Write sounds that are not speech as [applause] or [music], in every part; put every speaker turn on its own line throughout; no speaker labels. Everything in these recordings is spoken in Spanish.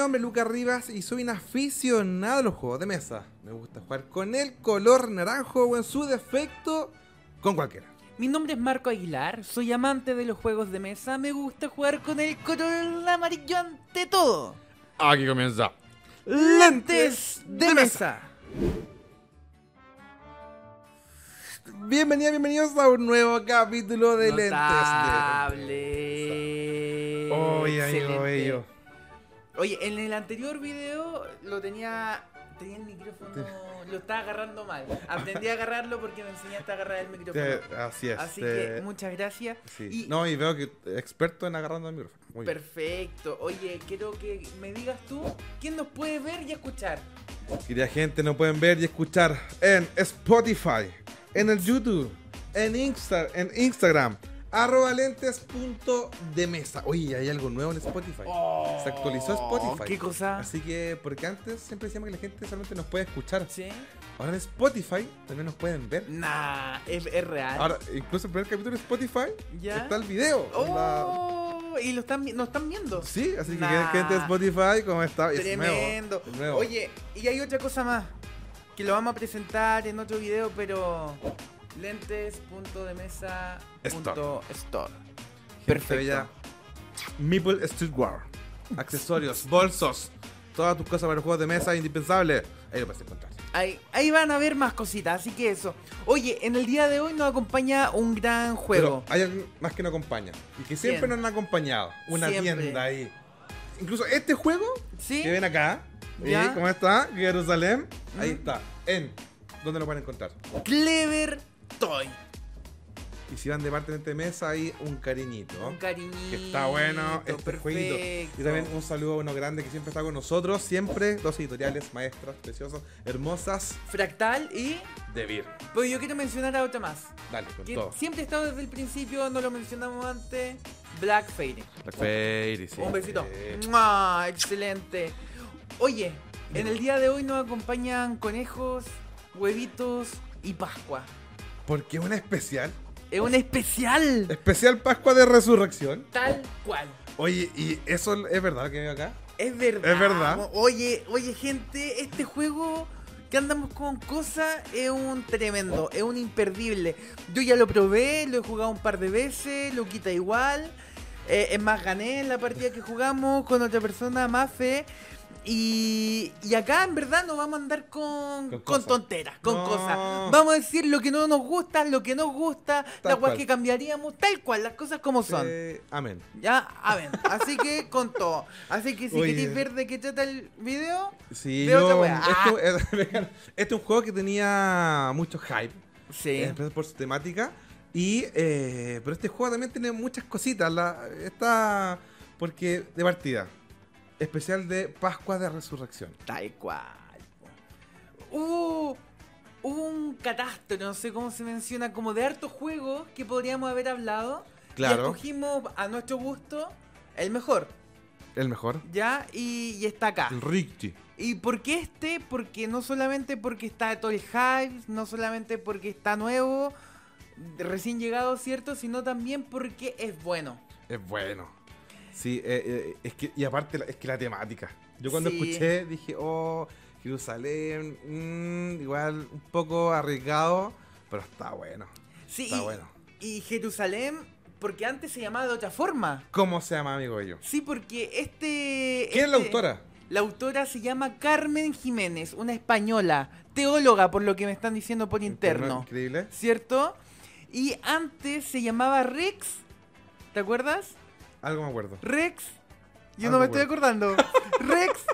nombre es Lucas Rivas y soy un aficionado a los juegos de mesa. Me gusta jugar con el color naranjo o en su defecto con cualquiera.
Mi nombre es Marco Aguilar, soy amante de los juegos de mesa, me gusta jugar con el color amarillo ante todo.
Aquí comienza.
Lentes de mesa.
Bienvenidos, bienvenidos a un nuevo capítulo de Lentes
Notable.
de... Oye, amigo
Excelente. Oye, en el anterior video lo tenía. Tenía el micrófono. Lo estaba agarrando mal. Aprendí a agarrarlo porque me enseñaste a agarrar el micrófono.
Te- así es.
Así
te-
que muchas gracias.
sí.
y-
No, y veo que experto en agarrando el micrófono. Muy bien.
Perfecto. Oye, quiero que me digas tú quién nos puede ver y escuchar.
Querida gente, nos pueden ver y escuchar en Spotify, en el YouTube, en, Insta, en Instagram, arroba lentes punto de mesa. Oye, hay algo nuevo en Spotify. Se actualizó Spotify.
Oh, ¿Qué cosa?
Así que, porque antes siempre decíamos que la gente solamente nos puede escuchar.
¿Sí?
Ahora en Spotify también nos pueden ver.
Nah, es, es real.
Ahora, incluso el primer capítulo de Spotify
¿Ya?
está el video.
Oh, y lo están, nos están viendo.
Sí, así que
Nah.
gente de Spotify, ¿cómo está? Es nuevo,
Tremendo.
es nuevo.
Oye, y hay otra cosa más. Que lo vamos a presentar en otro video, pero. Lentes.demesa.store. Perfecto.
bella. Meeple Streetwear. Accesorios, [laughs] bolsos. Todas tus cosas para juegos de mesa indispensables. Ahí lo puedes encontrar.
Ahí, ahí van a ver más cositas, así que eso. Oye, en el día de hoy nos acompaña un gran juego.
Pero hay más que nos acompaña. Y que siempre nos han acompañado. Una
Siempre.
tienda ahí. Incluso este juego
¿Sí?
que ven acá.
Ya.
¿Cómo está? Jerusalén. Ahí
Mm.
está. En. ¿Dónde lo pueden encontrar?
Clever
Y si van de parte de este mesa, hay un cariñito.
Un cariñito.
Que está bueno este
perfecto.
jueguito. Y también un saludo a uno grande que siempre está con nosotros. Siempre dos editoriales maestras, preciosas, hermosas.
Fractal y.
De Vir.
Pero yo quiero mencionar a otra más.
Dale, con
Que
todo.
siempre ha estado desde el principio, no lo mencionamos antes. Black Fairy.
Black Fairy, sí.
Un besito.
Sí.
¡Mua! Excelente. Oye, en el día de hoy nos acompañan conejos, huevitos y Pascua.
Porque es una especial.
Es un especial.
Especial Pascua de Resurrección.
Tal cual.
Oye, ¿y eso es verdad que veo acá?
Es verdad.
Es verdad.
Oye, oye, gente, este juego que andamos con cosas es un tremendo, es un imperdible. Yo ya lo probé, lo he jugado un par de veces, lo quita igual. Eh, es más, gané en la partida que jugamos con otra persona, Mafe. Y, y acá en verdad no vamos a andar con,
Con
tonteras, con
No.
cosas. Vamos a decir lo que no nos gusta, lo que nos gusta,
Tal
las cosas
cual.
que cambiaríamos, tal cual, las cosas como son.
Eh, amén.
Ya, a ver, así que con todo. Así que si
Oye.
queréis ver de qué trata el video,
Sí,
otra
yo.
wea.
Esto, es, [laughs] este es un juego que tenía mucho hype.
sí.
eh, por su temática. Y, eh, pero este juego también tiene muchas cositas. La, está, porque de partida. Especial de Pascua de Resurrección.
Tal cual. Hubo, hubo un catastro, no sé cómo se menciona, como de hartos juegos que podríamos haber hablado.
Claro.
Y escogimos a nuestro gusto el mejor,
El mejor.
¿ya? Y, y está acá.
El Richie.
¿Y por qué este? Porque no solamente porque está todo el hype, no solamente porque está nuevo, recién llegado, ¿cierto? Sino también porque es bueno.
Es bueno. Sí, eh, eh, es que, y aparte la- es que la temática. Yo cuando
Sí.
escuché dije, oh, Jerusalén, mm, igual un poco arriesgado, pero está bueno.
Sí,
Está
y,
bueno.
y Jerusalén, porque antes se llamaba de otra forma.
¿Cómo se llama, amigo yo?
Sí, porque este...
¿Quién es la
este-
autora?
La autora se llama Carmen Jiménez, una española, teóloga por lo que me están diciendo por interno,
Increíble.
¿cierto? Y antes se llamaba Rex, ¿te acuerdas?
Algo me acuerdo.
Rex, yo
Algo
no me estoy acordando. [laughs] Rex,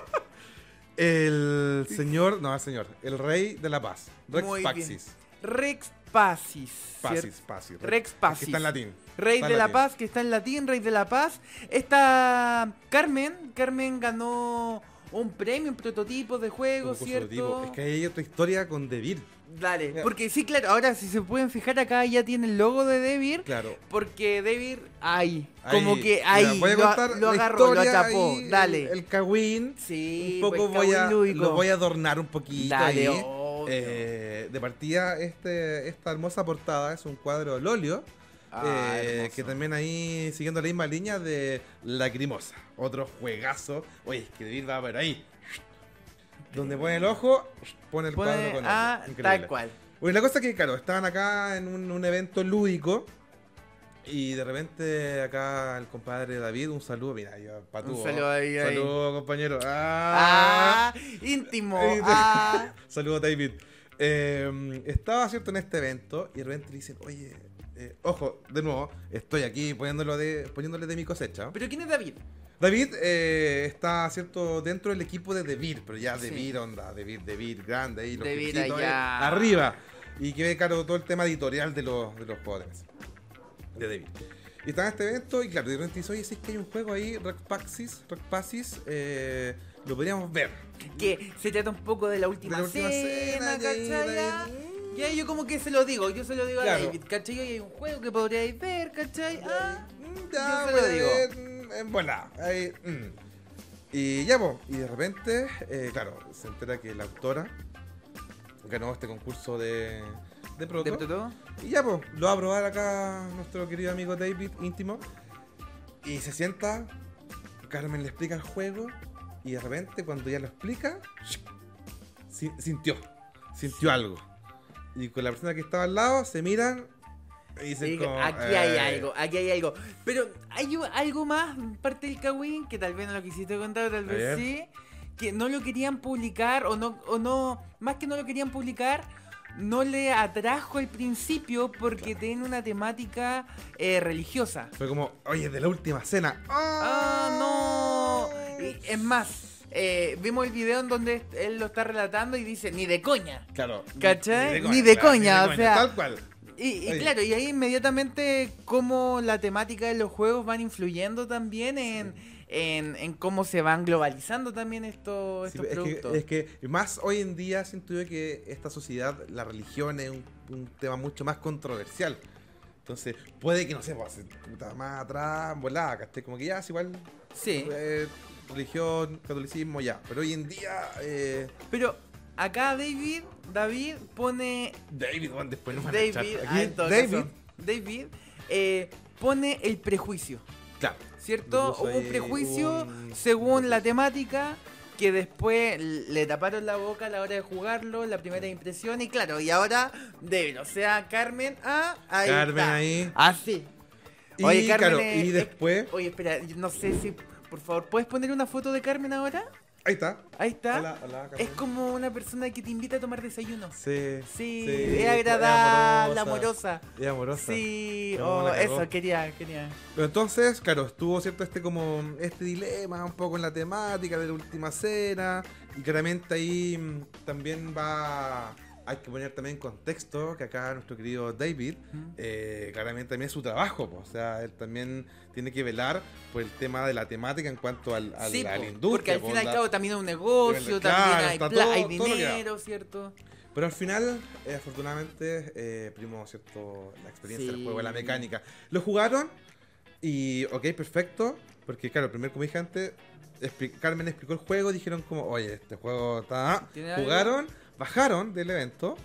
El señor, no, el señor, el rey de la paz. Rex
Muy bien.
Paxis.
Rex Pacis, ¿cierto?
Paxis, Paxis.
Rex
Que
Pacis.
está en latín.
Rey
Está
de la. Paz, que está en latín, Rey de la Paz. Esta Carmen, Carmen ganó un premio, un prototipo de juego, ¿cierto?
Es que hay otra historia con Devir.
Dale, porque sí, claro, ahora si se pueden fijar acá ya tiene el logo de Devir,
Claro.
porque Devir, ahí, como que ahí,
voy a
lo,
contar
lo agarró, lo atrapó,
ahí,
dale.
El, el
sí,
un poco
pues,
voy a,
Lúdico.
lo voy a adornar un poquito
Dale,
ahí.
obvio.
Eh, de partida, este, esta hermosa portada es un cuadro al óleo
Ah,
eh, que también ahí siguiendo la misma línea de Lacrimosa. Otro juegazo. Oye, es que David va por ahí. Donde pone el ojo, pone el cuadro
Pone
con
a
otro. Increíble.
tal cual.
Oye, la cosa es que, claro, estaban acá en un, un evento lúdico. Y de repente acá el compadre David, un saludo, mira, yo para
Un saludo ahí, ahí.
Saludo, compañero. Ah.
Ah, íntimo. [laughs] Ah. [laughs]
Saludos, David. Eh, estaba, ¿cierto?, en este evento y de repente le dicen, oye, eh, ojo, de nuevo, estoy aquí poniéndolo de, poniéndole de mi cosecha.
Pero ¿quién es David?
David eh, está, ¿cierto?, dentro del equipo de Devir, pero ya
Sí.
Devir, onda, Devir, Devir, grande ahí, los jefitos ahí,
allá.
arriba. Y que ve, claro, todo el tema editorial de los, de los juegos de Devir. Y está en este evento y, claro, de repente dice, oye, si es que hay un juego ahí, Rockpaxis, Rockpaxis, eh, lo podríamos ver.
Que se trata un poco de la última,
De la última
cena,
cena, y ahí,
yo como que se lo digo, yo se lo digo
Claro.
a David, ¿cachai? Y hay un juego que podríais ver, ¿cachai? Ah,
Mm,
Yo
Ya,
se lo digo.
ver, mm, en bola. Ahí, mm. Y ya, pues, y de repente, eh, claro, se entera que la autora ganó este concurso de, de proto.
¿de?
Y ya, pues, lo va a probar acá nuestro querido amigo David, íntimo. Y se sienta, Carmen le explica el juego, y de repente, cuando ya lo explica, si- sintió, sintió algo. Y con la persona que estaba al lado, se miran y dicen
Sí,
como,
aquí hay algo, aquí hay algo. Pero hay algo más, parte del Kawin, que tal vez no lo quisiste contar, tal vez sí, que no lo querían publicar, o no, o no, más que no lo querían publicar, no le atrajo al principio porque tiene una temática eh, religiosa.
Fue como, oye, de la última cena.
¡Ah, no! Y es más, eh, vimos el video en donde él lo está relatando y dice, ni de coña.
Claro.
¿Cachai? Ni de coña, o sea-
Tal cual.
Y, claro, y ahí inmediatamente cómo la temática de los juegos van influyendo también en, en, en cómo se van globalizando también estos,
Sí,
estos
es,
productos.
que, es que más hoy en día siento yo que esta sociedad, la religión es un, un tema mucho más controversial. Entonces, puede que no sé, pues, más atrás, volada, ¿cachai? Como que ya es igual.
Sí,
eh, religión, catolicismo, ya. Pero hoy en día, eh,
pero acá David, David pone
David, bueno, después nos van a echar.
David, ah, en todo
David,
caso, David eh, pone el prejuicio,
claro.
¿cierto? Hubo un prejuicio
un-
según la temática que después le taparon la boca a la hora de jugarlo, la primera impresión y claro, y ahora David, o sea, Carmen, ah, ahí
Carmen
está.
ahí.
Así.
Y,
Oye, Carmen,
claro, y después,
Oye, espera, yo no sé si, por favor, ¿puedes poner una foto de Carmen ahora?
ahí está.
Ahí está.
Hola, hola,
es como una persona que te invita a tomar desayuno.
Sí,
Sí,
sí,
es agradable, amorosa.
Es amorosa.
Sí, oh, eso, quería, quería.
Pero entonces, claro, estuvo cierto este como este dilema un poco en la temática de la última cena y claramente ahí mm, también va hay que poner también en contexto que acá nuestro querido David
Mm.
eh, claramente también es su trabajo, po. o sea, él también tiene que velar por el tema de la temática en cuanto al, al-
Sí,
a la industria.
porque al fin y al cabo también es un negocio,
Claro,
también hay,
todo-
hay dinero, ¿cierto?
Pero al final, eh, afortunadamente, eh, primó cierto la experiencia del
Sí.
juego, la mecánica. Lo jugaron y, ok, perfecto. Porque, claro, primero, como dije antes, expli- Carmen explicó el juego. Dijeron, como, oye, este juego está.
¿Tiene algo?
Bajaron del evento.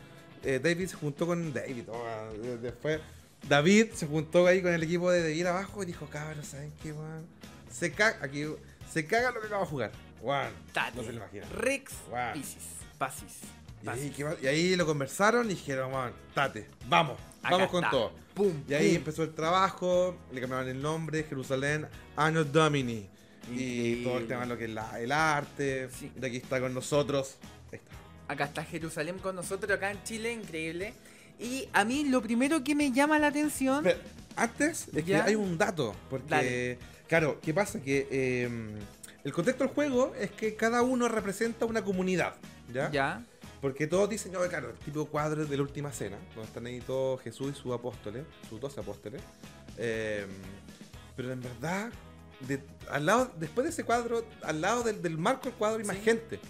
eh, David se juntó con David. oh, después, David se juntó ahí con el equipo de David abajo y dijo, cabrón, ¿saben qué, weón? Se caga, aquí, se caga lo que acaba de jugar. Weón, no se lo imaginan.
Rex,
Guau.
Piscis, Pasis.
Y ahí, y lo conversaron y dijeron, "Man, tate, vamos,
Acá
vamos con
está.
todo.
Pum,
Y ahí
pum.
empezó el trabajo, le cambiaron el nombre, Jerusalén, Anno Domini. Y todo el tema de lo que es la- el arte.
Sí.
De aquí está con nosotros. Ahí está.
Acá está Jerusalén con nosotros, acá en Chile, increíble. Y a mí lo primero que me llama la atención...
Pero antes, es
¿Ya?
que hay un dato. Porque,
Dale.
claro, ¿qué pasa? Que eh, el contexto del juego es que cada uno representa una comunidad. ¿Ya?
Ya.
Porque todos dicen, no, claro, el tipo cuadro de la última cena, donde están ahí todos Jesús y sus apóstoles, sus doce apóstoles. Eh, pero en verdad, de- al lado, después de ese cuadro, al lado del, del marco del cuadro hay más
Sí.
gente.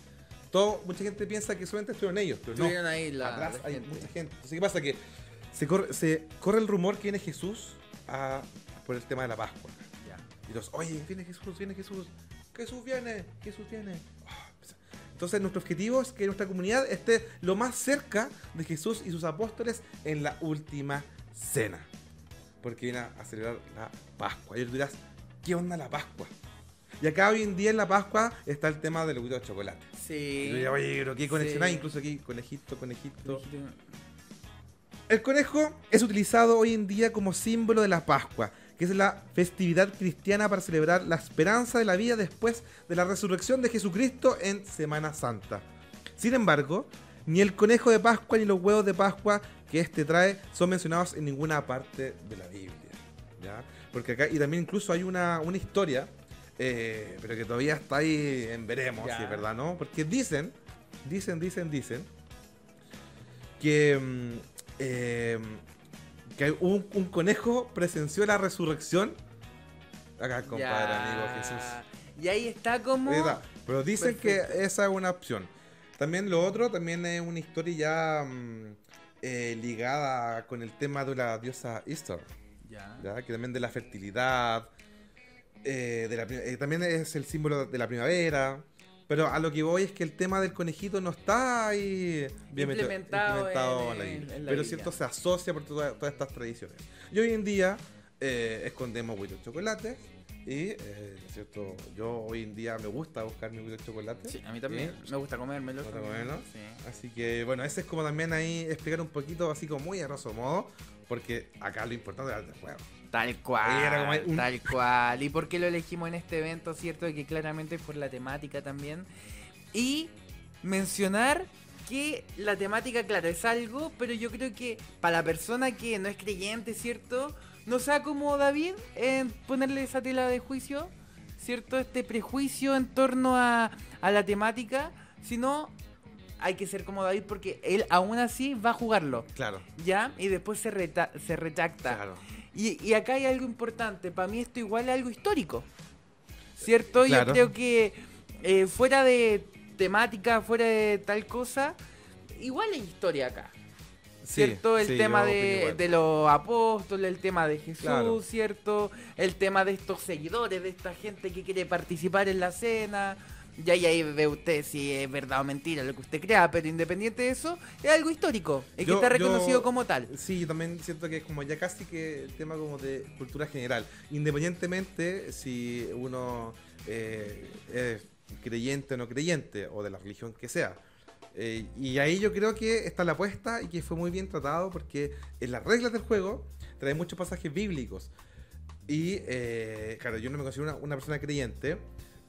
Todo, mucha gente piensa que solamente estuvieron ellos, pero no.
Estuvieron ahí la,
Atrás
la
hay
gente.
mucha gente. Entonces, ¿qué pasa? Que se corre, se corre el rumor que viene Jesús a- por el tema de la Pascua.
Ya.
Y los, oye, viene Jesús, viene Jesús. Jesús viene, Jesús viene. Entonces nuestro objetivo es que nuestra comunidad esté lo más cerca de Jesús y sus apóstoles en la última cena. porque viene a celebrar la Pascua. Y tú dirás, ¿qué onda la Pascua? Y acá hoy en día en la Pascua está el tema del huevito de chocolate. Y
Sí.
tú dirás, oye, pero ¿qué conexión hay?
Sí.
Incluso aquí, conejito, conejito. El conejo es utilizado hoy en día como símbolo de la Pascua, que es la festividad cristiana para celebrar la esperanza de la vida después de la resurrección de Jesucristo en Semana Santa. Sin embargo, ni el conejo de Pascua ni los huevos de Pascua que este trae son mencionados en ninguna parte de la Biblia. ¿ya? Porque acá, y también incluso hay una, una historia, eh, pero que todavía está ahí en veremos, si es verdad, ¿no? Porque dicen, dicen, dicen, dicen, que, mm, eh, que un, un conejo presenció la resurrección. Acá, compadre,
Ya.
amigo Jesús.
Y ahí está como.
Ahí está. Pero dicen
Perfecto.
que esa es una opción. También lo otro, también es una historia ya mm, eh, ligada con el tema de la diosa Easter,
Ya.
¿ya? que también de la fertilidad, eh, de la eh, también es el símbolo de la primavera. Pero a lo que voy es que el tema del conejito no está ahí bien metido-
Implementado
implementado
en-
la Biblia.
en la
Pero cierto, se asocia por toda- todas estas tradiciones. Y hoy en día eh, escondemos huevos de chocolate. Y, eh, ¿cierto? Yo hoy en día me gusta buscar mi huevito de chocolate.
Sí, a mí también. Me gusta comérmelo.
Me gusta comerlo.
Sí.
Así que, bueno, ese es como también ahí explicar un poquito, así como muy a grosso modo. Porque acá lo importante es el juego.
Tal cual,
era un-
tal cual. ¿Y por qué lo elegimos en este evento? Cierto que claramente es por la temática también. Y mencionar que la temática, claro, es algo, pero yo creo que para la persona que no es creyente, ¿cierto? No sea como David en ponerle esa tela de juicio, ¿cierto? Este prejuicio en torno a, a la temática, sino hay que ser como David porque él aún así va a jugarlo,
Claro,
¿ya? Y después se, reta- se retracta.
claro.
Y, y acá hay algo importante. Para mí esto igual es algo histórico. ¿Cierto?
Claro.
Yo creo que eh, fuera de temática, fuera de tal cosa, igual hay historia acá.
Sí,
¿Cierto? el
sí,
tema de, los apóstoles, el tema de Jesús,
Claro.
¿cierto? El tema de estos seguidores, de esta gente que quiere participar en la cena. Ya y ahí ve usted si es verdad o mentira lo que usted crea, pero independiente de eso, es algo histórico que
Yo-
está reconocido
yo-
como tal.
Sí, yo también siento que es como ya casi que el tema como de cultura general. Independientemente si uno eh, es creyente o no creyente, o de la religión que sea. Eh, y ahí yo creo que está la apuesta y que fue muy bien tratado porque en las reglas del juego trae muchos pasajes bíblicos. Y eh, claro, yo no me considero una, una persona creyente,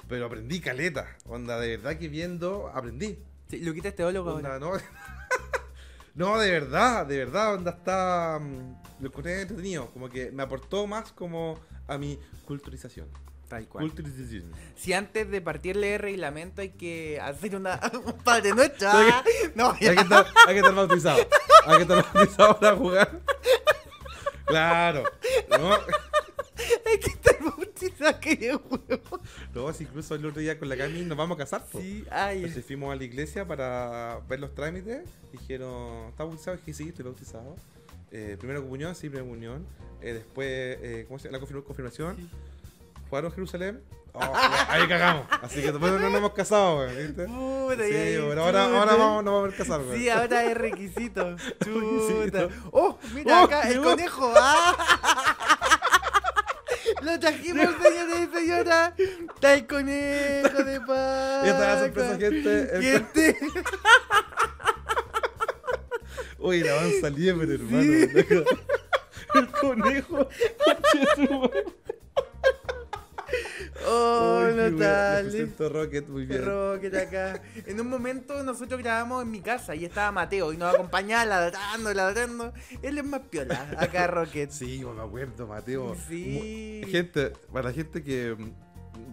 pero aprendí caleta. Onda, de verdad que viendo, aprendí.
Sí, Luquita es teólogo
Onda,
ahora.
no, [laughs] no, de verdad, de verdad, onda está. mm, Lo encontré entretenido. Como que me aportó más como a mi culturización.
Tal cual.
Culturización.
Si antes de partir leer reglamento hay que hacer una [laughs] un padre nuestro. ah, No,
Hay que, estar, hay que estar bautizado. Hay que estar [laughs] bautizado para jugar. Claro. No,
hay que estar bautizado que huevo.
no, si incluso el otro día con la Cami nos vamos a casar. po.
Sí, ay.
Entonces fuimos a la iglesia para ver los trámites. Dijeron, ¿estás bautizado? Dije, sí, estoy bautizado. Eh, primera comunión, sí, primera comunión. Eh, después, eh, ¿cómo se llama? La confirma- confirmación.
Sí.
¿Jugaron Jerusalén? [laughs] Oh, ahí cagamos. Así que después no nos hemos casado, weón, ¿viste?
Puta,
Sí,
ahí,
pero ahora, ahora vamos, nos vamos a casar, weón.
Sí, ahora es requisito. [laughs] Chuta. Oh, mira
Oh,
acá, el conejo. ¡Ah! Lo trajimos, señores y señoras. Está el conejo de paz.
Esta es la sorpresa, gente.
Gente.
Uy, la avanza liebre, hermano. El conejo.
Oh,
Uy. Le presento Rocket, muy bien.
Rocket acá. En un momento nosotros grabamos en mi casa y estaba Mateo y nos acompañaba ladrando, ladrando. Él es más piola, acá Rocket.
Sí, me acuerdo, Mateo.
Sí.
Gente, para la gente que,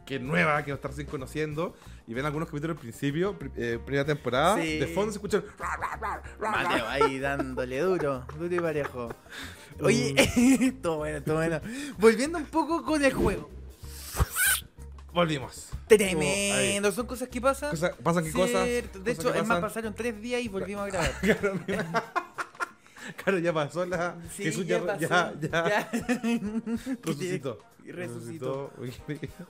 que es nueva, que no está recién conociendo, y ven algunos capítulos al principio, pri- eh, primera temporada,
Sí.
de fondo se escuchan.
Mateo ahí dándole duro, duro y parejo. Oye, [laughs] todo bueno, todo bueno. Volviendo un poco con el juego. [laughs]
Volvimos.
Tremendo, son cosas que pasan.
Cosa- ¿Pasan qué cosas?
De
Cosas
hecho, es más, pasaron tres días y volvimos a [laughs] grabar.
Claro, ya pasó la.
Sí,
Jesús
ya
ya,
pasó.
ya, ya, [laughs] resucitó.
Resucitó.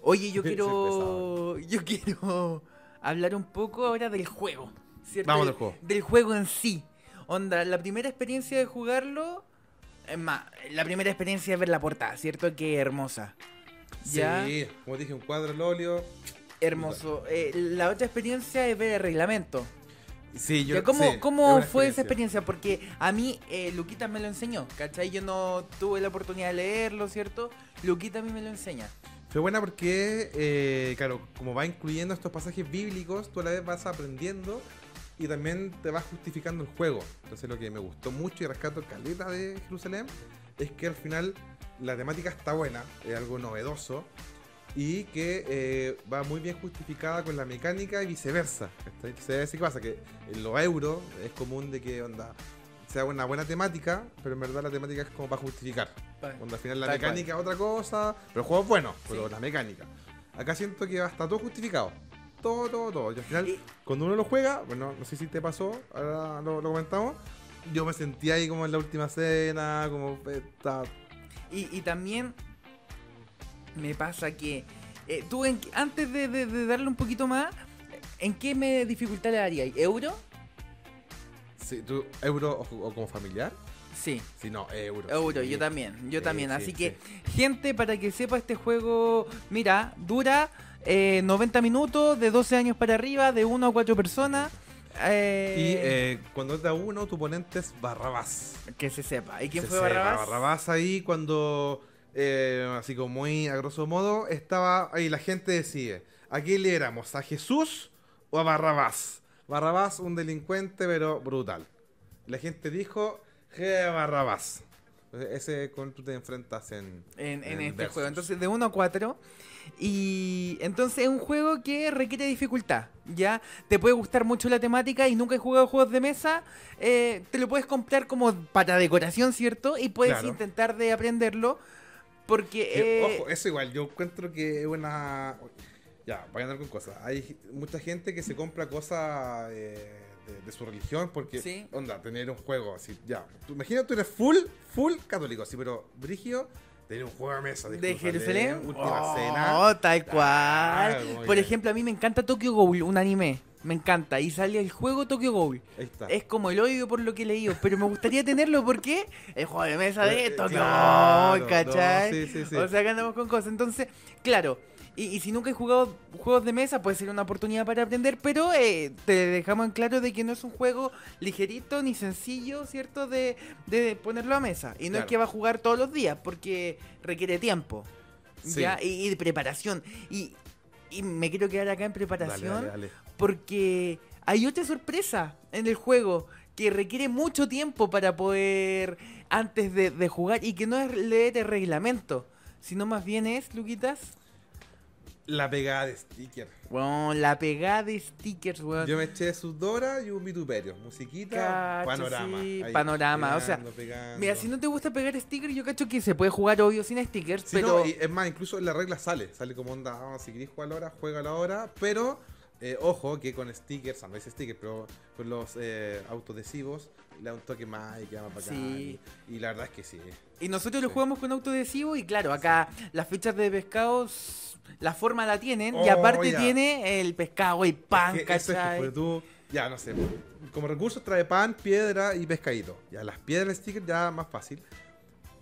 Oye, yo quiero. Yo quiero hablar un poco ahora del juego. ¿cierto?
Vamos
del,
juego.
Del juego en sí. Onda, la primera experiencia de jugarlo Es más, la primera experiencia es ver la portada, ¿cierto? Que hermosa. ¿Ya?
Sí, como dije, un cuadro al óleo.
Hermoso. Eh, la otra experiencia es ver el reglamento.
Sí, yo
Ya, ¿Cómo,
sí,
cómo fue esa experiencia? Porque a mí eh, Luquita me lo enseñó, ¿cachai? Yo no tuve la oportunidad de leerlo, ¿cierto? Luquita a mí me lo enseña.
Fue buena porque, eh, claro, como va incluyendo estos pasajes bíblicos, tú a la vez vas aprendiendo y también te vas justificando el juego. Entonces lo que me gustó mucho y rescato caleta de Jerusalén es que al final la temática está buena, es algo novedoso y que eh, va muy bien justificada con la mecánica y viceversa. así que pasa que en los euros es común de que onda sea una buena temática, pero en verdad la temática es como para justificar. Cuando al final la
Tal
mecánica es otra cosa, pero el juego es bueno, pero
Sí.
la mecánica. Acá siento que está todo justificado. Todo, todo, todo. Y al final,
Y-
cuando uno lo juega, bueno, no sé si te pasó, ahora lo, lo comentamos. Yo me sentía ahí como en la última cena, como eh, está-
Y, y también me pasa que eh, tú, en- antes de, de- de darle un poquito más, ¿en qué me dificultad le darías? ¿Euro?
sí, tú, euro o, o como familiar.
Sí.
Sí, no, euro.
Euro,
sí.
yo también, yo también.
sí,
Así
sí.
que, gente, para que sepa este juego, mira, dura eh, 90 minutos, de 12 años para arriba, de 1 a 4 personas. Eh,
Y eh, cuando es de a uno, tu oponente es Barrabás.
que se sepa. ¿Y quién
Se
fue
sepa,
Barrabás?
Barrabás ahí cuando, eh, así como muy a grosso modo, estaba ahí la gente decide, ¿a quién le éramos? ¿A Jesús o a Barrabás? Barrabás, un delincuente, pero brutal. La gente dijo, Je Barrabás. Ese con tú te enfrentas en,
en, en
en
este
Versus.
juego. Entonces, de 1 a 4. Y entonces es un juego que requiere dificultad. Ya te puede gustar mucho la temática y nunca he jugado juegos de mesa. eh, te lo puedes comprar como para decoración, ¿cierto? Y puedes
Claro.
intentar de aprenderlo. Porque.
Que,
eh,
ojo, eso igual, yo encuentro que es una... Ya, voy a andar con cosas. Hay mucha gente que se compra cosas eh, de, de su religión porque,
Sí.
onda, tener un juego así, ya. Tú, imagina, tú eres full, full católico, sí, pero Brigio, tener un juego de mesa de,
de Jerusalén.
Última
Oh,
cena.
tal cual.
Ah,
Por ejemplo, a mí me encanta Tokyo Ghoul, un anime. Me encanta. Y sale el juego Tokyo Ghoul.
Ahí está.
Es como el odio por lo que he leído, pero me gustaría tenerlo porque el juego de mesa de
Eh,
Tokyo
claro,
Ghoul, ¿cachai?
no, sí, sí, sí.
O sea que andamos con cosas. Entonces, claro. Y, y si nunca he jugado juegos de mesa, puede ser una oportunidad para aprender, pero eh, te dejamos en claro de que no es un juego ligerito ni sencillo, ¿cierto? De, de ponerlo a mesa. Y no es que va a jugar todos los días, porque requiere tiempo.
Sí.
¿ya? Y, y de preparación. Y, y me quiero quedar acá en
Dale,
preparación
dale, dale.
porque hay otra sorpresa en el juego que requiere mucho tiempo para poder antes de, de jugar y que no es leer el reglamento, sino más bien es, Luquitas,
La pegada de sticker.
bueno, la pegada de stickers, weón.
Yo me eché Sudora y un vituperio. Musiquita,
Cacho,
panorama.
sí,
Ahí,
panorama, o sea,
pegando.
Mira, si no te gusta pegar stickers, yo cacho que se puede jugar obvio sin stickers,
Sí,
pero
no, y es más, incluso en la regla sale, sale como onda, ah, si querés jugar a la hora, juega la hora, pero eh, ojo que con stickers, no es stickers, pero con los eh, autoadhesivos le da un toque más y queda más bacán.
Sí.
Y, y la verdad es que sí.
Y nosotros lo
Sí.
jugamos con autoadhesivo y claro, acá las fichas de pescados, la forma la tienen y
Oh,
aparte
ya.
tiene el pescado y pan,
Es que eso es que
¿cachai?
porque tú, ya no sé, como recursos trae pan, piedra y pescadito. Ya las piedras del sticker ya más fácil.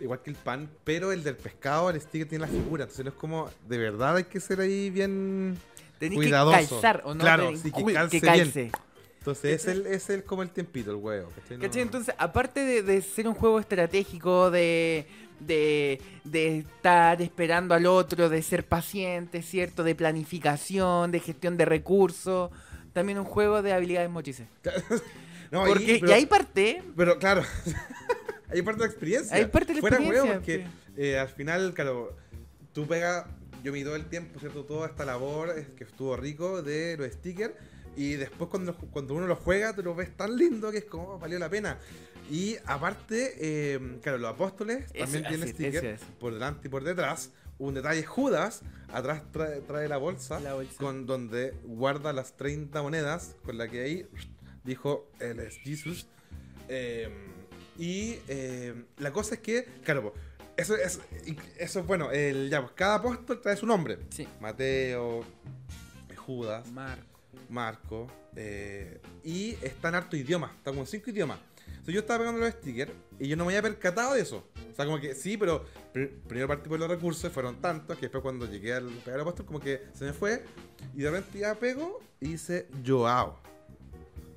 Igual que el pan, pero el del pescado, el sticker tiene la figura. Entonces no es como, de verdad hay que ser ahí bien
Tenés
cuidadoso.
que calzar, ¿o no?
Claro, sí, que
que
calce
calce.
bien. Entonces es el, es el como el tiempito, el huevo. ¿cachai? No-
¿Cachai? Entonces, aparte de, de ser un juego estratégico, de, de, de estar esperando al otro, de ser paciente, ¿cierto? De planificación, de gestión de recursos, también un juego de habilidades motrices. [laughs]
No, y-
Porque, y,
pero,
ahí parte,
pero claro, [laughs] hay parte de la experiencia.
Hay parte de la
Fuera
experiencia,
huevo, porque eh, al final, claro, tú pegas, yo me di todo el tiempo, ¿cierto? Toda esta labor es que estuvo rico de los stickers. Y después cuando, cuando uno lo juega, te lo ves tan lindo que es como "Oh, valió la pena. Y aparte, eh, claro, los apóstoles
Eso,
también tienen stickers
eso, eso.
por delante y por detrás. Un detalle Judas, atrás trae, trae la bolsa,
La bolsa.
con donde guarda las 30 monedas, con la que ahí dijo, él es Jesús. Eh, y eh, la cosa es que, claro, eso es, eso es bueno, el, ya, pues, cada apóstol trae su nombre.
Sí.
Mateo, Judas,
Marco.
Marco, eh, y está en harto idioma, está como cinco idiomas. Entonces yo estaba pegando los stickers y yo no me había percatado de eso. O sea, como que sí, pero pr- primero partí por los recursos, fueron tantos que después cuando llegué al pegar el apóstol, como que se me fue. Y de repente ya pego y dice Joao.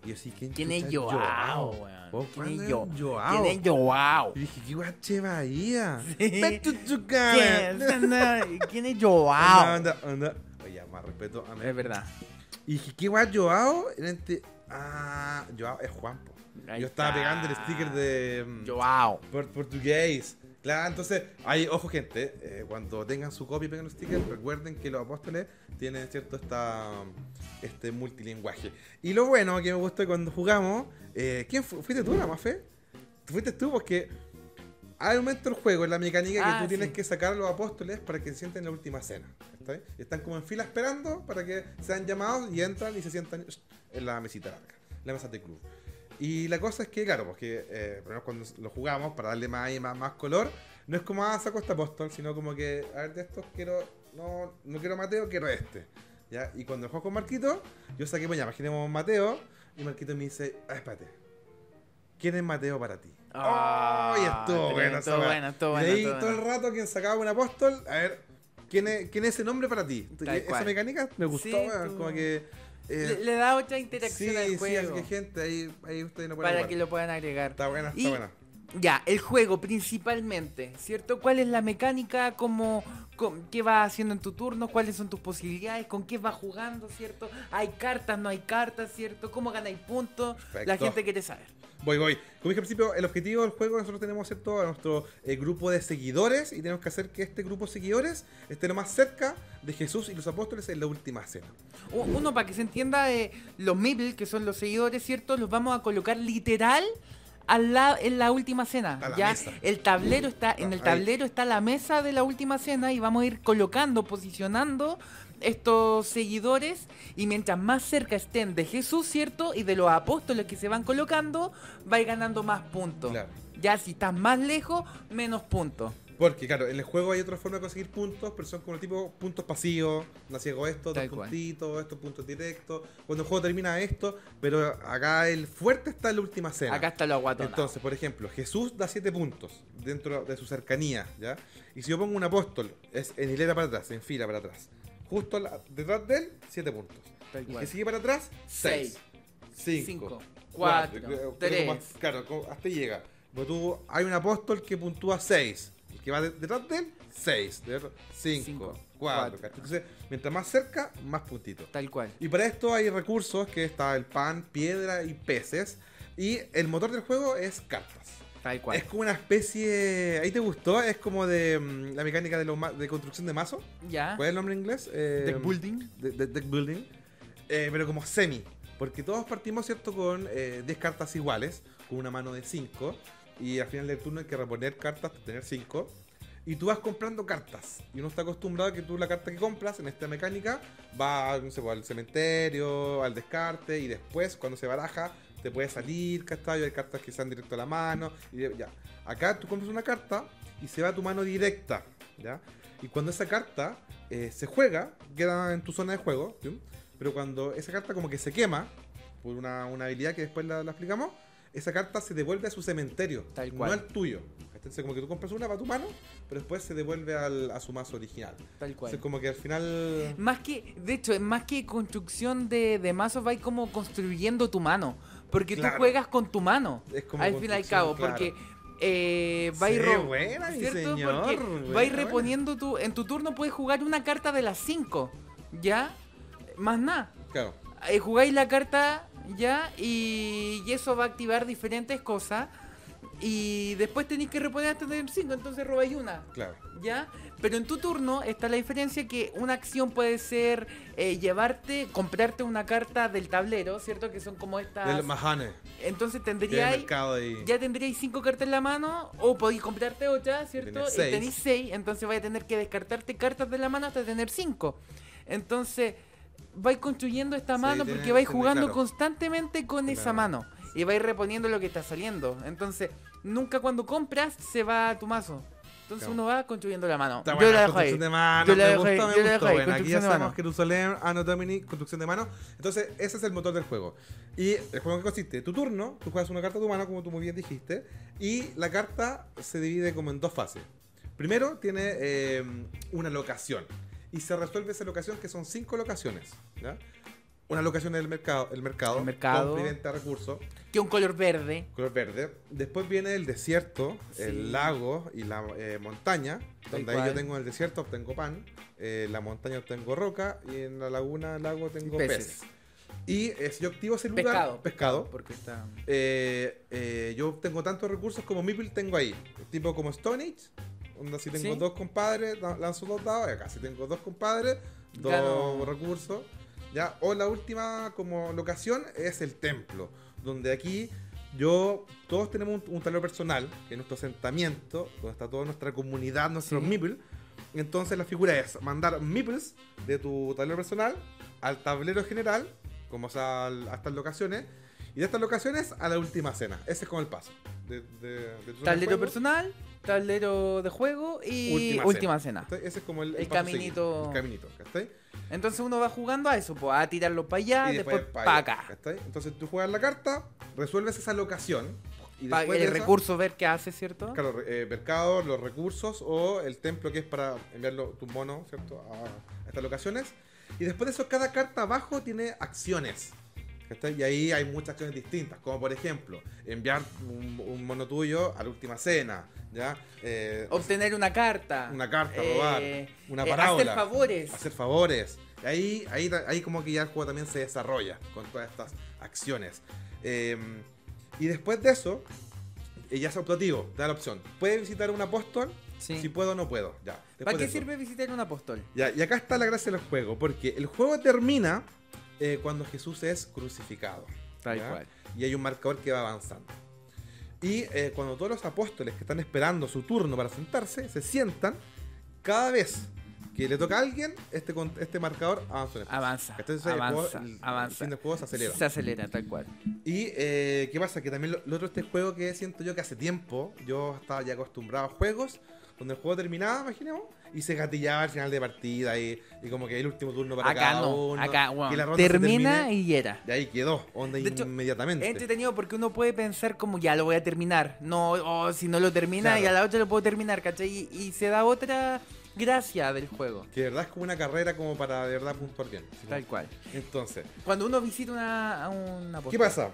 Y así, ¿quién,
¿Quién es Joao, weón?
¿Vos
¿Quién es
Joao?
¿Quién es Joao?
Y dije, ¿qué guache Bahía?
Sí. ¿Quién
weón. [laughs]
¿Quién es Joao?
onda, onda. Oye, más respeto a mí.
Es verdad.
Y dije, ¿qué guay Joao? Ah, Joao es Juanpo. Yo estaba pegando el sticker de mm,
Joao.
por- portugués. Claro, entonces, hay, ojo gente, eh, cuando tengan su copia y peguen los stickers, recuerden que los apóstoles tienen, ¿cierto?, esta, este multilingüaje. Y lo bueno que me gustó cuando jugamos, eh, ¿quién fu- fuiste tú, la Mafe? Fuiste tú porque hay un momento del juego, en la mecánica, que
Ah,
tú tienes que sacar a los apóstoles para que se sienten en la última cena. ¿está bien? Están como en fila esperando para que sean llamados y entran y se sientan en la mesita larga, la mesa de club. Y la cosa es que, claro, porque eh, cuando lo jugamos, para darle más, más, más color, no es como, ah, saco este apóstol, sino como que, a ver, de estos quiero, no, no quiero Mateo, quiero este. ¿ya? Y cuando juego con Marquito, yo saqué, bueno, ya, imaginemos Mateo, y Marquito me dice, ah, espérate, ¿quién es Mateo para ti?
Ah,
¡Oh! Y estuvo bueno,
estuvo bueno, estuvo
Y
bueno,
de ahí todo el
bueno.
rato quien sacaba un apóstol, a ver, ¿quién es, quién es ese nombre para ti?
Tal
Esa
cual.
mecánica me gustó,
Sí, estuvo-
como que... eh,
Le, le da otra
sí,
interacción al
sí, así
juego.
que gente, ahí, ahí ustedes no pueden
para
jugar.
que lo puedan agregar.
Está buena, está
Y-
buena.
Ya, el juego principalmente, ¿cierto? ¿Cuál es la mecánica? ¿Cómo, con- ¿Qué vas haciendo en tu turno? ¿Cuáles son tus posibilidades? ¿Con qué vas jugando, cierto? ¿Hay cartas, no hay cartas, cierto? ¿Cómo ganáis puntos? La gente quiere saber.
Voy, voy. Como dije al principio, el objetivo del juego, nosotros tenemos cierto a nuestro eh, grupo de seguidores y tenemos que hacer que este grupo de seguidores esté lo más cerca de Jesús y los apóstoles en la última cena.
Uno, para que se entienda, eh, los Mibble, que son los seguidores, ¿cierto? Los vamos a colocar literal al la- en la última cena. Ya
mesa.
el tablero está, en el tablero está la mesa de la última cena y vamos a ir colocando, posicionando estos seguidores y mientras más cerca estén de Jesús, ¿cierto? Y de los apóstoles que se van colocando, va a ir ganando más puntos.
Claro.
Ya si estás más lejos, menos puntos.
Porque, claro, en el juego hay otra forma de conseguir puntos, pero son como tipo puntos pasivos. No ciego esto, dos puntitos, estos puntos directos. Cuando el juego termina esto, pero acá el fuerte está en la última cena.
Acá está lo aguatón.
Entonces, por ejemplo, Jesús da 7 puntos dentro de su cercanía, ¿ya? Y si yo pongo un apóstol, es en hilera para atrás, en fila para atrás. Justo la- detrás de él, 7 puntos.
Cual.
que sigue para atrás, 6.
Seis.
5.
Cinco, cuatro, tres.
Claro, como hasta llega. Pero tú, hay un apóstol que puntúa 6. El que va de- detrás de él, 6. 5,
Cinco,
4.
cuatro.
Entonces, mientras más cerca, más puntitos.
Tal cual.
Y para esto hay recursos que está el pan, piedra y peces. Y el motor del juego es cartas.
Tal cual.
Es como una especie. ¿Ahí te gustó? Es como de mm, la mecánica de, los ma- de construcción de mazo.
Ya.
¿Cuál es el nombre en inglés? Eh,
Deck building.
de- de- deck building. Eh, pero como semi. Porque todos partimos, ¿cierto? Con eh, 10 cartas iguales. Con una mano de 5. Y al final del turno hay que reponer cartas para tener 5. Y tú vas comprando cartas. Y uno está acostumbrado a que tú la carta que compras en esta mecánica va no sé, pues, al cementerio, al descarte. Y después, cuando se baraja, te puede salir, ¿cachai? Hay cartas que sean directo a la mano. Y ya. Acá tú compras una carta y se va a tu mano directa. ¿Ya? Y cuando esa carta eh, se juega, queda en tu zona de juego. ¿sí? Pero cuando esa carta como que se quema, por una, una habilidad que después la, la explicamos, esa carta se devuelve a su cementerio,
Tal
no
cual.
al tuyo. Entonces como que tú compras una para tu mano, pero después se devuelve al- a su mazo original.
Tal cual.
Entonces como que al final...
Más que, de hecho, es más que construcción de, de mazos, vais como construyendo tu mano. Porque
Claro.
tú juegas con tu mano.
Es como
al fin y al cabo.
claro.
Porque eh, vais
Sí, buena,
¿cierto?
señor,
Porque
buena,
vais
buena.
reponiendo tu. En tu turno puedes jugar una carta de las 5. ¿Ya? Más nada.
Claro,
Eh, jugáis la carta ya y, y eso va a activar diferentes cosas. Y después tenéis que reponer hasta tener 5, entonces robáis una.
claro.
¿Ya? Pero en tu turno está la diferencia que una acción puede ser eh, llevarte, comprarte una carta del tablero, ¿cierto? Que son como estas.
Del Mahane,
Entonces tendríais.
ahí.
Ya tendríais cinco cartas en la mano, o podéis comprarte otra, ¿cierto? Y tenéis seis, entonces vais a tener que descartarte cartas de la mano hasta tener cinco. Entonces, vais construyendo esta mano porque vais jugando
claro.
constantemente con esa mano. Y vais reponiendo lo que está saliendo. Entonces, nunca cuando compras se va a tu mazo. Entonces
Claro.
uno va construyendo la mano.
Está
yo
buena,
la dejo ahí.
construcción de mano,
Yo la dejo ahí,
gustó, me
yo la
gustó.
dejo ahí,
Bueno, aquí hacemos
mano.
Jerusalén, Anno Domini, construcción de mano. Entonces, ese es el motor del juego. Y el juego que consiste, tu turno, tú juegas una carta a tu mano, como tú muy bien dijiste, y la carta se divide como en dos fases. Primero tiene eh, una locación, y se resuelve esa locación, que son cinco locaciones. ¿ya? Una locación es el mercado, el mercado,
El mercado.
complementa recursos,
Que un color verde.
color verde. Después viene el desierto,
Sí.
el lago y la eh, montaña. Donde ahí yo tengo en el desierto obtengo pan, eh, en la montaña obtengo roca y en la laguna, lago tengo
Peces.
peces. Y eh, si yo activo ese lugar,
Pescado.
pescado,
Porque está.
eh, eh, yo tengo tantos recursos como Meeple tengo ahí. Tipo como Stone Age. Onda, si tengo
Sí.
dos compadres, la- lanzo dos dados. Y acá si tengo dos compadres, dos
Gano.
recursos. ¿Ya? O la última como locación es el templo. Donde aquí yo, todos tenemos un, un tablero personal, que es nuestro asentamiento, donde está toda nuestra comunidad, nuestros
Sí.
Entonces la figura es mandar Meeples de tu tablero personal al tablero general, como sea al- a estas locaciones, y de estas locaciones a la última cena. Ese es como el paso. De,
Tablero personal, tablero de juego y última, cena.
¿cachai? Ese es como el,
El
paso
caminito.
seguido, el caminito, ¿cachai?
Entonces uno va jugando a eso, pues, a tirarlo para allá,
y
después,
después
para acá.
Entonces tú juegas la carta, resuelves esa locación. Y después
el
de esa-
recurso, ver qué hace, ¿cierto?
Claro, eh, mercado, los recursos o el templo que es para enviarlo tu mono, ¿cierto? A, a estas locaciones. Y después de eso, cada carta abajo tiene acciones. ¿Cachai? Y ahí hay muchas acciones distintas, como por ejemplo, enviar un, un mono tuyo a la última cena, ¿ya? Eh,
Obtener una carta.
una carta,
eh,
robar, una
eh,
parábola.
hacer favores.
hacer favores. Y ahí, ahí, ahí como que ya el juego también se desarrolla con todas estas acciones. Eh, y después de eso, eh, ya es optativo, te da la opción. ¿Puedes visitar un apóstol?
Sí.
Si puedo o no puedo. Ya.
¿Para qué sirve visitar un apóstol?
Ya, y acá está la gracia del juego, porque el juego termina eh, cuando Jesús es crucificado.
Tal cual.
Y hay un marcador que va avanzando. Y eh, cuando todos los apóstoles que están esperando su turno para sentarse, se sientan, cada vez que le toca a alguien, este, este marcador avanza. espacio.
Avanza,
Entonces el,
avanza,
juego- el- el
avanza.
del juego se acelera.
Se acelera, tal cual.
Y eh, qué pasa, que también lo, lo otro este juego que siento yo que hace tiempo, yo estaba ya acostumbrado a juegos donde el juego terminaba, imaginemos, y se gatillaba al final de partida y, y como que el último turno para
Acá
cada
no,
uno.
acá, bueno,
la ronda se
termina
termine,
y era.
y ahí quedó, onda
De hecho,
inmediatamente.
Es entretenido porque uno puede pensar como ya lo voy a terminar. No, o si no lo termina
Claro.
y a la otra lo puedo terminar, ¿cachai? Y, y se da otra gracia del juego.
Que de verdad es como una carrera como para de verdad puntuar bien.
Tal cual.
Entonces,
Cuando uno visita una, una
¿qué pasa?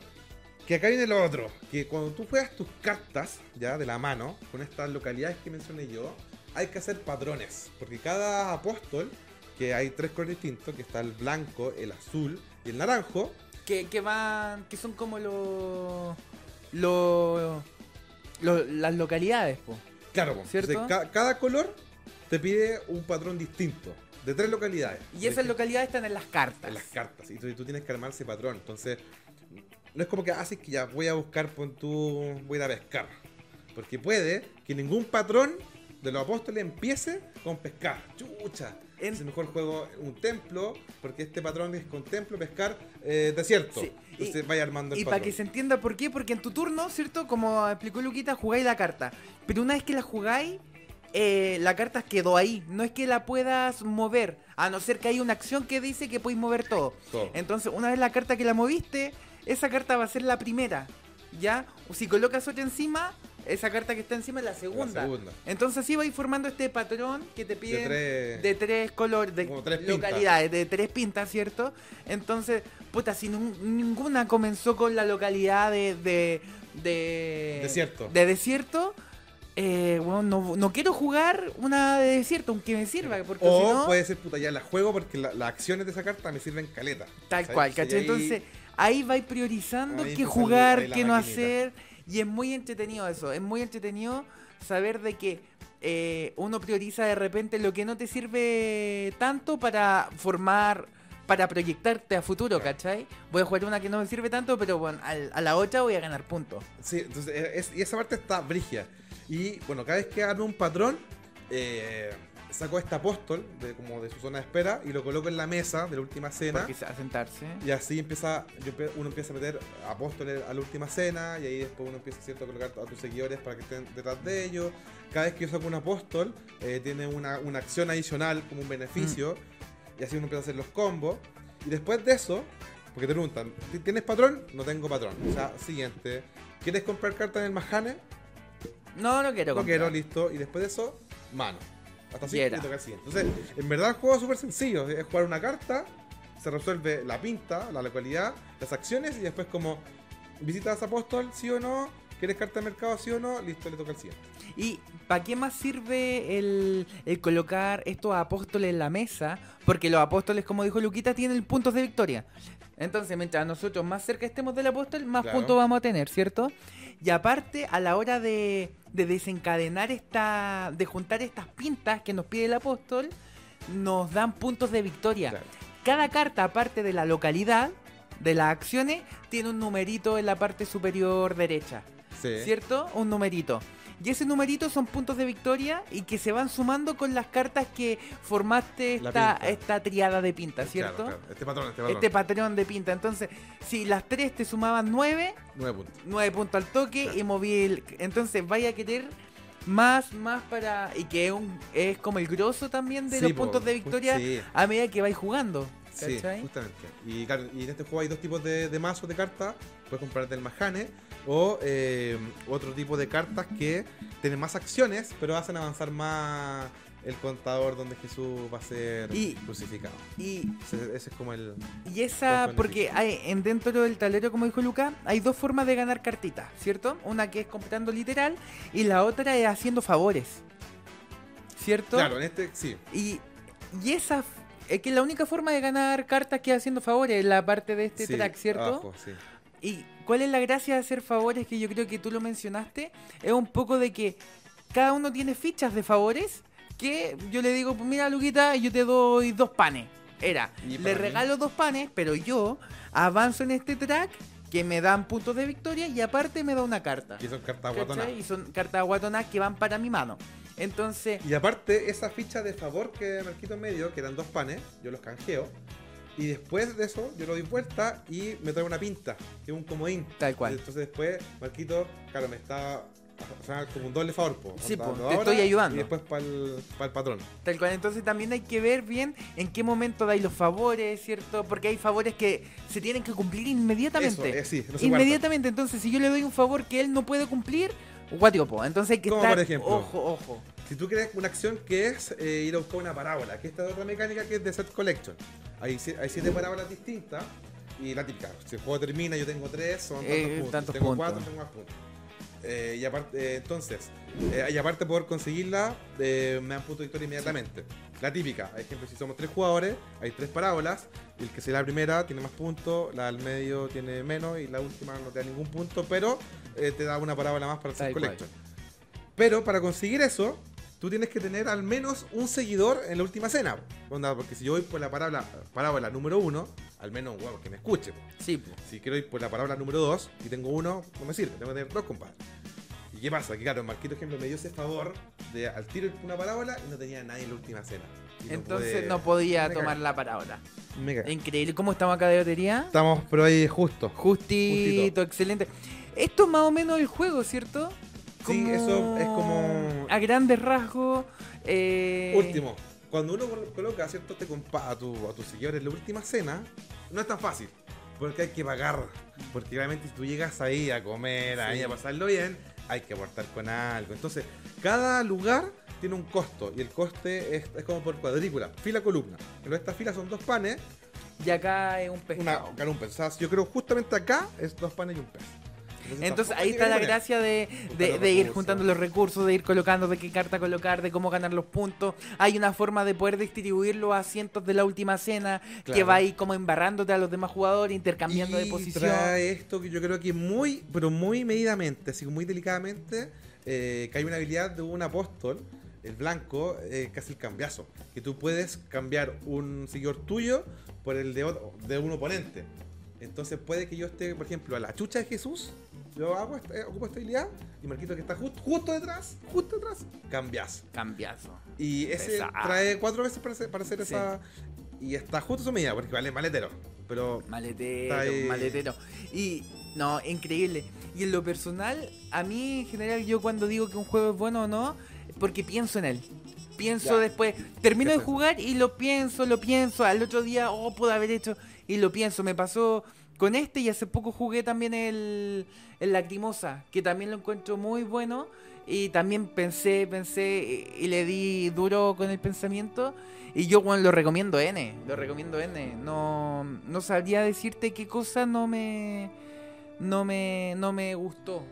Que acá viene lo otro, que cuando tú juegas tus cartas ya de la mano, con estas localidades que mencioné yo, hay que hacer patrones, porque cada apóstol, que hay tres colores distintos, que está el blanco, el azul y el naranjo,
Que, que van, que son como los... Los... los- las localidades, po.
claro, po,
¿Cierto?
entonces, ca- cada color te pide un patrón distinto, de tres localidades.
Y esas localidades están en las cartas.
en las cartas. Y tú, y tú tienes que armar ese patrón. Entonces, no es como que haces que ya voy a buscar, pon tú, voy a ir a pescar. Porque puede que ningún patrón de los apóstoles empiece con pescar. Chucha.
En-
Es mejor juego un templo, porque este patrón es con templo, pescar, eh, desierto.
Sí, y-
Entonces vaya armando el
Y para que se entienda por qué, porque en tu turno, ¿cierto? Como explicó Luquita, jugáis la carta. Pero una vez que la jugáis, eh, la carta quedó ahí. No es que la puedas mover, a no ser que hay una acción que dice que podéis mover todo.
Todo.
Entonces, una vez la carta que la moviste, esa carta va a ser la primera. ¿Ya? O si colocas otra encima, esa carta que está encima es la segunda.
segunda.
Entonces así vais formando este patrón que te piden
tres-
de tres colores, de
tres pintas.
localidades, de tres pintas, ¿cierto? Entonces, puta, si ninguna comenzó con la localidad de... de, de
Desierto.
De desierto, eh, bueno, no, no quiero jugar una de desierto, aunque me sirva, porque si
O
no...
puede ser, puta, ya la juego porque la- las acciones de esa carta me sirven caleta.
Tal
¿sabes?
cual, ¿cachai? Entonces, ahí vais priorizando
Ahí
qué jugar,
ahí
qué no hacer. Y es muy entretenido eso. Es muy entretenido saber de que eh, uno prioriza de repente lo que no te sirve tanto para formar, para proyectarte a futuro. ¿cachai? Voy a jugar una que no me sirve tanto, pero bueno, al- a la otra voy a ganar puntos.
Sí, entonces, eh, es- y esa parte está brigia. Y bueno, cada vez que armo un patrón, eh, saco a este apóstol de, como de su zona de espera y lo coloco en la mesa de la última cena.
Se- a sentarse.
Y así empieza, uno empieza a meter apóstoles a la última cena y ahí después uno empieza ¿cierto? a colocar a tus seguidores para que estén detrás de ellos. Cada vez que yo saco un apóstol, eh, tiene una, una acción adicional como un beneficio y así uno empieza a hacer los combos. Y después de eso, porque te preguntan, "¿Ti- ¿tienes patrón? No tengo patrón. O sea, siguiente, ¿quieres comprar cartas en el Mahane?
No, no quiero.
No
comprar.
quiero, listo. Y después de eso, mano. Hasta así
Quiera.
y tocar el siguiente. Entonces, en verdad el juego es súper sencillo. Es jugar una carta, se resuelve la pinta, la localidad, las acciones y después como visitas apóstol, sí o no, quieres carta de mercado, sí o no, listo, le toca el siguiente.
¿Y para qué más sirve el, el colocar estos apóstoles en la mesa? Porque los apóstoles, como dijo Luquita, tienen puntos de victoria. Entonces, mientras nosotros más cerca estemos del apóstol, más
Claro.
puntos vamos a tener, ¿cierto? Y aparte, a la hora de, de desencadenar esta. de juntar estas pintas que nos pide el apóstol, nos dan puntos de victoria.
Claro.
Cada carta, aparte de la localidad, de las acciones, tiene un numerito en la parte superior derecha.
Sí.
¿cierto? Un numerito. Y ese numerito son puntos de victoria y que se van sumando con las cartas que formaste esta, esta triada de pinta, ¿cierto?
claro. Este patrón, este patrón.
Este patrón de pinta. Entonces, si las tres te sumaban nueve,
Nueve puntos.
nueve puntos al toque
Claro.
y moví el... Entonces vaya a querer más, más para... Y que es, un, es como el grosso también de
Sí,
los
po,
puntos de victoria
Sí.
a medida que vais jugando.
Sí, justamente. Y, claro, y en este juego hay dos tipos de, de mazos de cartas. Puedes comprar del Mahane o eh, otro tipo de cartas que tienen más acciones, pero hacen avanzar más el contador donde Jesús va a ser
Y-
crucificado.
Y
Ese, ese es como el...
Y esa, porque hay, en dentro del tablero, como dijo Luca, hay dos formas de ganar cartitas, ¿cierto? Una que es comprando literal y la otra es haciendo favores, ¿cierto?
Claro, en este sí.
Y, y esa es que la única forma de ganar cartas que haciendo favores, la parte de este
sí,
track, ¿cierto?
abajo, sí.
Y cuál es la gracia de hacer favores, que yo creo que tú lo mencionaste, es un poco de que cada uno tiene fichas de favores que yo le digo, pues mira Luquita, yo te doy dos panes. Era, le
mí-
regalo dos panes, pero yo avanzo en este track que me dan puntos de victoria y aparte me da una carta.
Y son cartas guatonas.
Y son cartas guatonas que van para mi mano. Entonces,
Y aparte, esa ficha de favor que Marquito me dio, que eran dos panes, yo los canjeo. Y después de eso, yo lo doy vuelta y me trae una pinta, que es un comodín.
Tal cual.
Entonces después, Marquito, claro, me está... O sea, como un doble favor, po.
Sí, po, te estoy ayudando.
Y después para el, patrón.
Tal cual, entonces también hay que ver bien en qué momento dais los favores, ¿cierto? Porque hay favores que se tienen que cumplir inmediatamente.
Eso, eh, sí, no se
inmediatamente, entonces si yo le doy un favor que él no puede cumplir, guatiopo. Entonces hay que
Como
estar
por ejemplo.
ojo, ojo.
Si tú creas una acción que es eh, ir a buscar una parábola, que esta es otra mecánica que es de set collection. Hay, si- hay siete parábolas distintas y la típica. Si el juego termina, yo tengo tres, son tantos
Eh,
puntos.
tantos
tengo
puntos.
cuatro, tengo más puntos. Eh, y aparte, entonces, y aparte poder conseguirla, me dan punto de victoria inmediatamente. La típica, por ejemplo, si somos tres jugadores, hay tres parábolas, y el que sea la primera tiene más puntos, la del medio tiene menos, y la última no te da ningún punto, pero eh, te da una parábola más para
cual.
collection. Pero para conseguir eso, tú tienes que tener al menos un seguidor en la última cena. Onda, porque si yo voy por la parábola, parábola número uno, al menos un huevo que me escuche.
Sí, po.
Si quiero ir por la parábola número dos y tengo uno, no me sirve, tengo que tener dos, compadre. ¿Y qué pasa? Que claro, Marquito, ejemplo, me dio ese favor de al tiro una parábola y no tenía nadie en la última cena. Y
entonces
pude-
no podía
me
tomar la parábola. Increíble. ¿Cómo estamos acá de batería?
Estamos, pero ahí justo.
Justito,
Justito.
excelente. Esto es más o menos el juego, ¿cierto?
Sí, eso es como-
A grandes rasgos. eh,
Último, cuando uno col- coloca cierto te compa a, tu, a tus seguidores la última cena, no es tan fácil. Porque hay que pagar. Porque realmente si tú llegas ahí a comer, ahí a pasarlo bien, hay que aportar con algo. Entonces, cada lugar tiene un costo. Y el coste es, es como por cuadrícula, fila columna. Pero esta fila son dos panes,
Y acá es un
una,
pescado.
claro, un pez. O sea, yo creo justamente acá es dos panes y un pez.
Entonces ahí está la gracia de, ir juntando los recursos, de ir colocando, de qué carta colocar, de cómo ganar los puntos. Hay una forma de poder distribuir los asientos de la última cena que va ahí como embarrándote a los demás jugadores, intercambiando
y
de posición.
trae esto que yo creo que muy, pero muy medidamente, así muy delicadamente, eh, que hay una habilidad de un apóstol, el blanco, eh, hace el cambiazo. Que tú puedes cambiar un seguidor tuyo por el de, otro- de un oponente. Entonces puede que yo esté, por ejemplo, a la chucha de Jesús Yo hago esta- eh, ocupo estabilidad y Marquito que está justo, justo detrás, justo detrás, cambias.
Cambiazo.
Y ese trae cuatro veces para hacer, para hacer
Sí.
esa. Y está justo su medida, porque vale maletero. Pero
Maletero, maletero. Y no, increíble. Y en lo personal, a mí en general yo cuando digo que un juego es bueno o no, es porque pienso en él. Pienso
Ya.
después, termino
¿Qué
de jugar y lo pienso, lo pienso. Al otro día, oh, puedo haber hecho. Y lo pienso. Me pasó con este y hace poco jugué también el, el que también lo encuentro muy bueno. Y también pensé, pensé y, y le di duro con el pensamiento. Y yo, bueno, lo recomiendo N. Lo recomiendo N. No, no sabría decirte qué cosa no me. No me. No me gustó.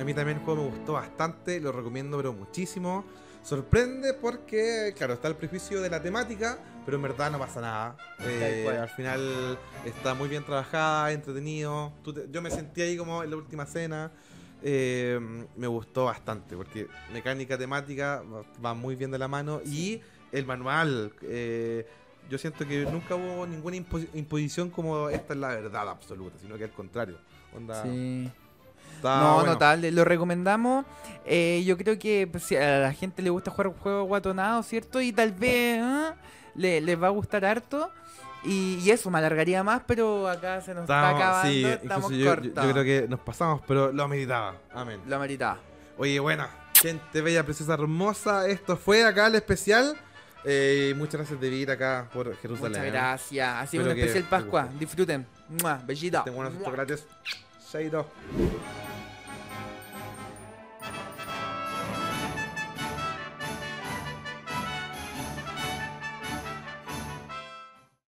A mí también el juego me gustó bastante, lo recomiendo, pero muchísimo. Sorprende porque, claro, está el prejuicio de la temática, pero en verdad no pasa nada. Eh, al final está muy bien trabajada, entretenido. Te- yo me sentí ahí como en la última cena. Eh, me gustó bastante porque mecánica, temática va- va muy bien de la mano y el manual. eh, yo siento que nunca hubo ninguna impo- imposición como esta es la verdad absoluta, sino que al contrario. Onda,
Sí.
Está
no,
bueno.
notable. Lo recomendamos. Eh, yo creo que pues, si a la gente le gusta jugar juegos guatonados, ¿cierto? Y tal vez ¿ah? le, les va a gustar harto. Y, y eso, me alargaría más, pero acá se nos está
Estamos-
acabando.
sí,
estamos
yo,
cortos.
yo creo que nos pasamos, pero lo ameritaba. Amén.
Lo ameritaba.
Oye, buena, gente bella, preciosa, hermosa. Esto fue acá el especial. Eh, muchas gracias de vivir acá por Jerusalén.
Muchas gracias. Así
Espero
un especial Pascua. Disfruten. Mua, Bellita.
Tengo unos chocolates. Chaito.